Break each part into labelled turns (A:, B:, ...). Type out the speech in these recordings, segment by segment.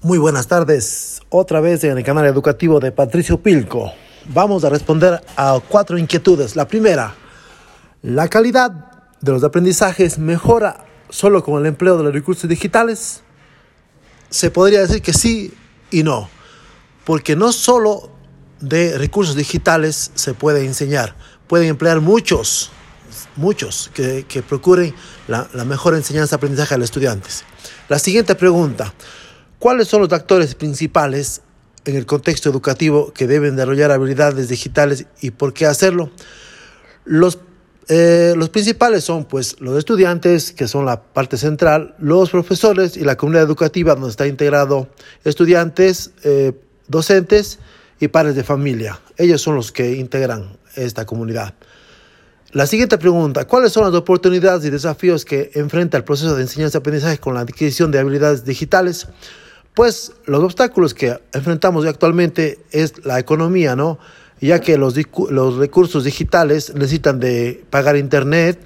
A: Muy buenas tardes, otra vez en el canal educativo de Patricio Pilco. Vamos a responder a cuatro inquietudes. La primera, ¿la calidad de los aprendizajes mejora solo con el empleo de los recursos digitales? Se podría decir que sí y no, porque no solo de recursos digitales se puede enseñar, pueden emplear muchos, muchos que, que procuren la, la mejor enseñanza-aprendizaje a los estudiantes. La siguiente pregunta, ¿cuáles son los actores principales en el contexto educativo que deben desarrollar habilidades digitales y por qué hacerlo? Los, eh, los principales son pues los estudiantes, que son la parte central, los profesores y la comunidad educativa donde está integrado estudiantes, eh, docentes y padres de familia. Ellos son los que integran esta comunidad. La siguiente pregunta, ¿cuáles son las oportunidades y desafíos que enfrenta el proceso de enseñanza-aprendizaje con la adquisición de habilidades digitales? Pues los obstáculos que enfrentamos actualmente es la economía, ¿no? Ya que los, los recursos digitales necesitan de pagar internet,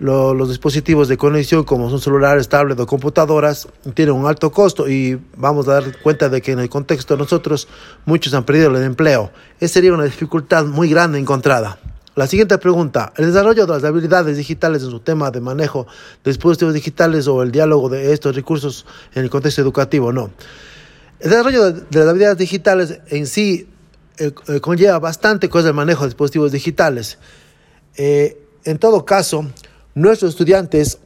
A: lo, los dispositivos de conexión como son celulares, tablets o computadoras tienen un alto costo y vamos a dar cuenta de que en el contexto de nosotros muchos han perdido el empleo. Esa sería una dificultad muy grande encontrada. La siguiente pregunta, ¿el desarrollo de las habilidades digitales en su tema de manejo de dispositivos digitales o el diálogo de estos recursos en el contexto educativo? No. El desarrollo de, las habilidades digitales en sí eh, eh, conlleva bastante cosas del manejo de dispositivos digitales. Eh, en todo caso, nuestros estudiantes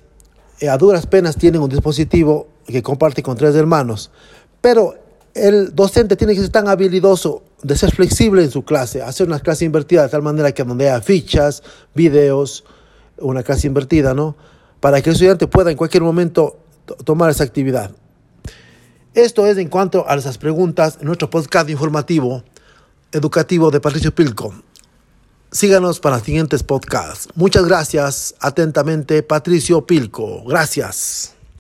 A: eh, a duras penas tienen un dispositivo que comparte con tres hermanos, pero el docente tiene que ser tan habilidoso de ser flexible en su clase, hacer una clase invertida de tal manera que donde haya fichas, videos, una clase invertida, ¿no? Para que el estudiante pueda en cualquier momento tomar esa actividad. Esto es en cuanto a esas preguntas en nuestro podcast informativo educativo de Patricio Pilco. Síganos para siguientes podcasts. Muchas gracias. Atentamente, Patricio Pilco. Gracias.